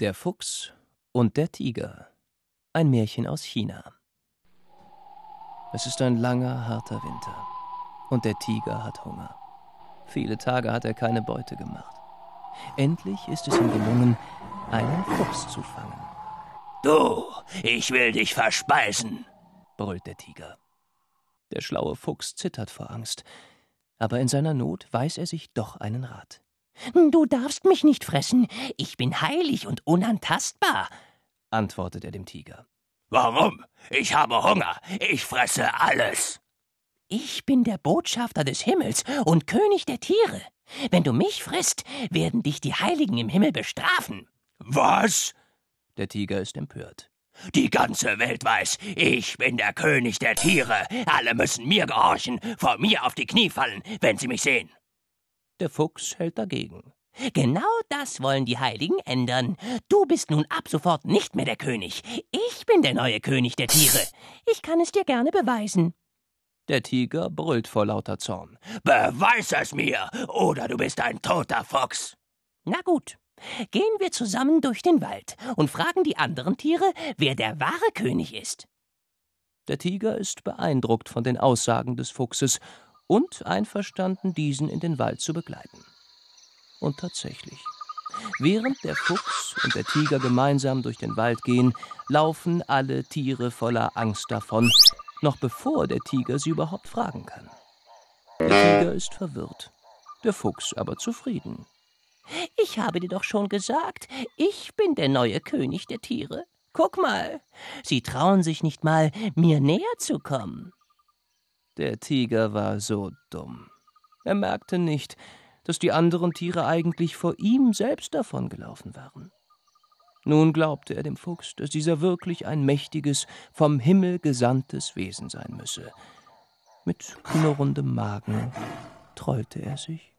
Der Fuchs und der Tiger. Ein Märchen aus China. Es ist ein langer, harter Winter. Und der Tiger hat Hunger. Viele Tage hat er keine Beute gemacht. Endlich ist es ihm gelungen, einen Fuchs zu fangen. Du, ich will dich verspeisen, brüllt der Tiger. Der schlaue Fuchs zittert vor Angst, aber in seiner Not weiß er sich doch einen Rat. Du darfst mich nicht fressen. Ich bin heilig und unantastbar, antwortet er dem Tiger. Warum? Ich habe Hunger. Ich fresse alles. Ich bin der Botschafter des Himmels und König der Tiere. Wenn du mich frisst, werden dich die Heiligen im Himmel bestrafen. Was? Der Tiger ist empört. Die ganze Welt weiß, ich bin der König der Tiere. Alle müssen mir gehorchen, vor mir auf die Knie fallen, wenn sie mich sehen. Der Fuchs hält dagegen. Genau das wollen die Heiligen ändern. Du bist nun ab sofort nicht mehr der König. Ich bin der neue König der Tiere. Ich kann es dir gerne beweisen. Der Tiger brüllt vor lauter Zorn. Beweis es mir, oder du bist ein toter Fuchs. Na gut. Gehen wir zusammen durch den Wald und fragen die anderen Tiere, wer der wahre König ist. Der Tiger ist beeindruckt von den Aussagen des Fuchses und einverstanden, diesen in den Wald zu begleiten. Und tatsächlich. Während der Fuchs und der Tiger gemeinsam durch den Wald gehen, laufen alle Tiere voller Angst davon, noch bevor der Tiger sie überhaupt fragen kann. Der Tiger ist verwirrt, der Fuchs aber zufrieden. Ich habe dir doch schon gesagt, ich bin der neue König der Tiere. Guck mal, sie trauen sich nicht mal, mir näher zu kommen. Der Tiger war so dumm. Er merkte nicht, dass die anderen Tiere eigentlich vor ihm selbst davongelaufen waren. Nun glaubte er dem Fuchs, dass dieser wirklich ein mächtiges, vom Himmel gesandtes Wesen sein müsse. Mit knurrendem Magen trollte er sich